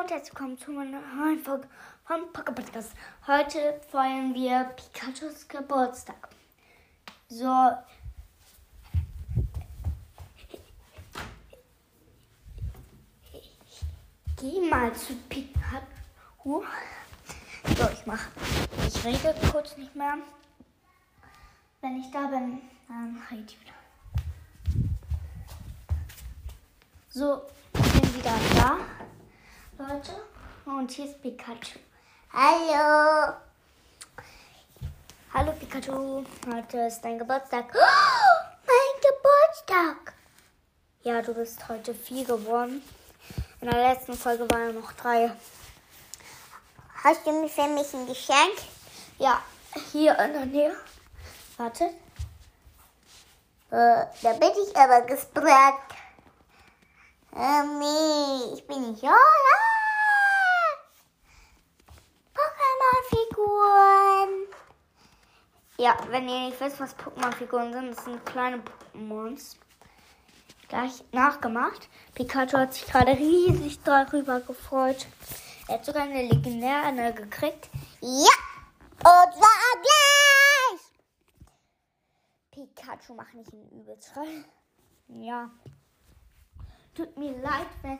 und herzlich willkommen zu meiner neuen Folge vom Pocket Podcast. Heute feiern wir Pikachus Geburtstag. So. Ich geh mal zu Pikachu. So, ich mach. Ich rede kurz nicht mehr. Wenn ich da bin, dann rede ich wieder. So, ich bin wieder da. Leute. Und hier ist Pikachu. Hallo. Hallo Pikachu. Heute ist dein Geburtstag. Oh, mein Geburtstag. Ja, du bist heute vier geworden. In der letzten Folge waren noch drei. Hast du mir für mich ein Geschenk? Ja, hier in der Nähe. Warte. Äh, da bin ich aber gesprungen. Nee, ich bin nicht. Oh. Pokémon-Figuren. Ja, wenn ihr nicht wisst, was Pokémon-Figuren sind, das sind kleine Pokémons. Gleich nachgemacht. Pikachu hat sich gerade riesig darüber gefreut. Er hat sogar eine legendäre gekriegt. Ja, und zwar gleich. Pikachu macht nicht einen Übelschrei. Ja. Tut mir leid, wenn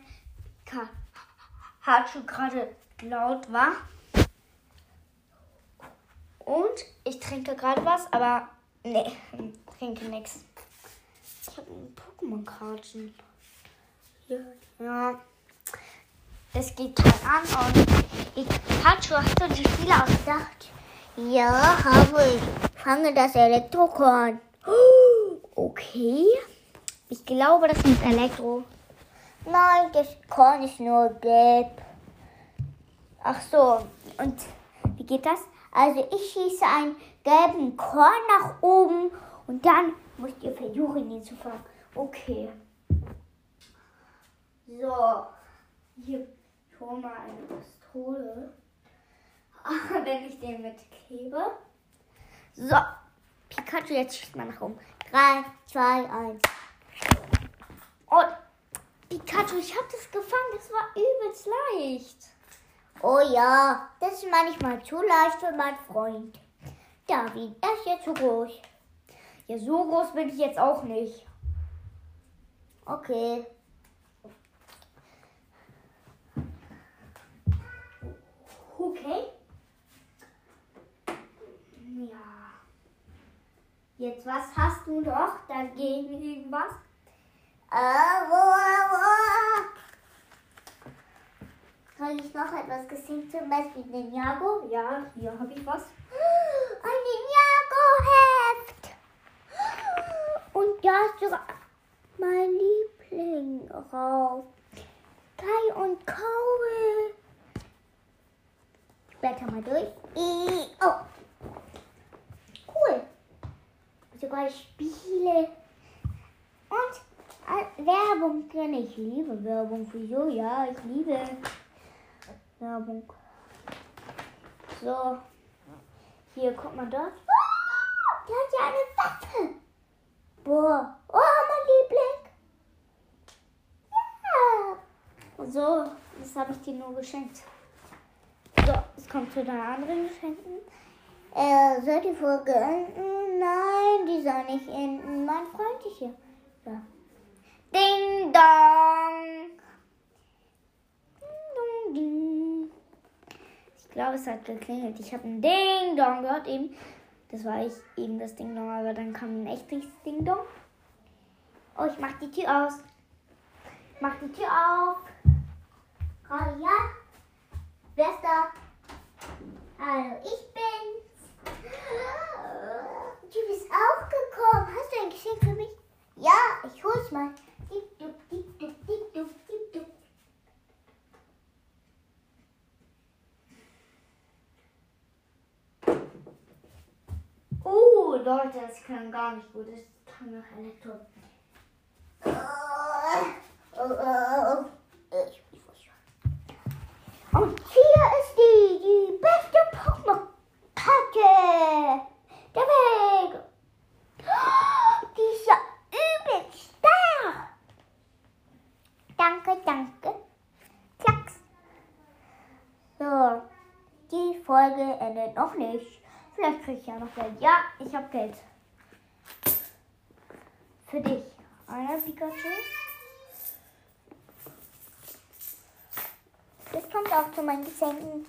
Pikachu gerade laut war. Und ich trinke gerade was, aber nee, trinke nichts. Ich habe einen Pokémon-Karten. Ja, ja. Es geht halt an und Pikachu hast du die Spiele ausgedacht? Ja, habe ich. Fange das Elektrokorn. Okay. Ich glaube, das ist Elektro. Nein, das Korn ist nur gelb. Ach so. Und wie geht das? Also ich schieße einen gelben Korn nach oben und dann müsst ihr versuchen, ihn zu fangen. Okay. So. Hier schon mal eine Pistole. Wenn ich den mitklebe. So. Pikachu, jetzt schießt man nach oben. 3, 2, 1. Pikachu, ich habe das gefangen. Das war übelst leicht. Oh ja, das ist manchmal zu leicht für meinen Freund. David, er ist jetzt zu groß. Ja, so groß bin ich jetzt auch nicht. Okay. Okay. Ja. Jetzt, was hast du noch dagegen irgendwas? Wo. Soll ich noch etwas gesehen, zum Beispiel Ninjago? Ja, hier habe ich was. Ein Ninjago-Heft. Und da ist sogar mein Liebling drauf. Kai und Kaul. Ich blätter mal durch. Oh. Cool. Sogar Spiele. Und äh, Werbung drin. Ich liebe Werbung. Wieso? Ja, ich liebe Werbung. So. Hier, guck mal dort. Oh, der hat ja eine Waffe. Boah. Oh, mein Liebling. Ja. So, das habe ich dir nur geschenkt. So, es kommt zu deinen anderen Geschenken. Äh, soll die Folge enden? Nein, die soll nicht enden. Mein Freund ist hier. Ja. Ding dong! Ding, dong, ding. Ich glaube, es hat geklingelt. Ich habe ein Ding dong gehört eben. Das war ich eben das Ding dong, aber dann kam ein echtes Ding dong. Oh, ich mach die Tür aus. Mach die Tür auf. Gerade ja? Wer ist da? Hallo, ich bin's. Du bist auch gekommen. Hast du ein Geschenk für mich? Ja, ich hol's mal. Leute, das kann gar nicht gut. Das kann nach Elektro. Und hier ist die, die beste Pokémon-Karte der Welt. Die ist ja übelst stark. Danke, danke. Klacks. Folge endet noch nicht. Vielleicht kriege ich ja noch Geld. Ja, ich habe Geld. Für dich. Einer Pikachu. Das kommt auch zu meinen Geschenken.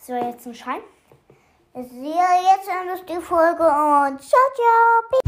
So, jetzt ein Schein. Ich sehe jetzt endlich die Folge und ciao, ciao.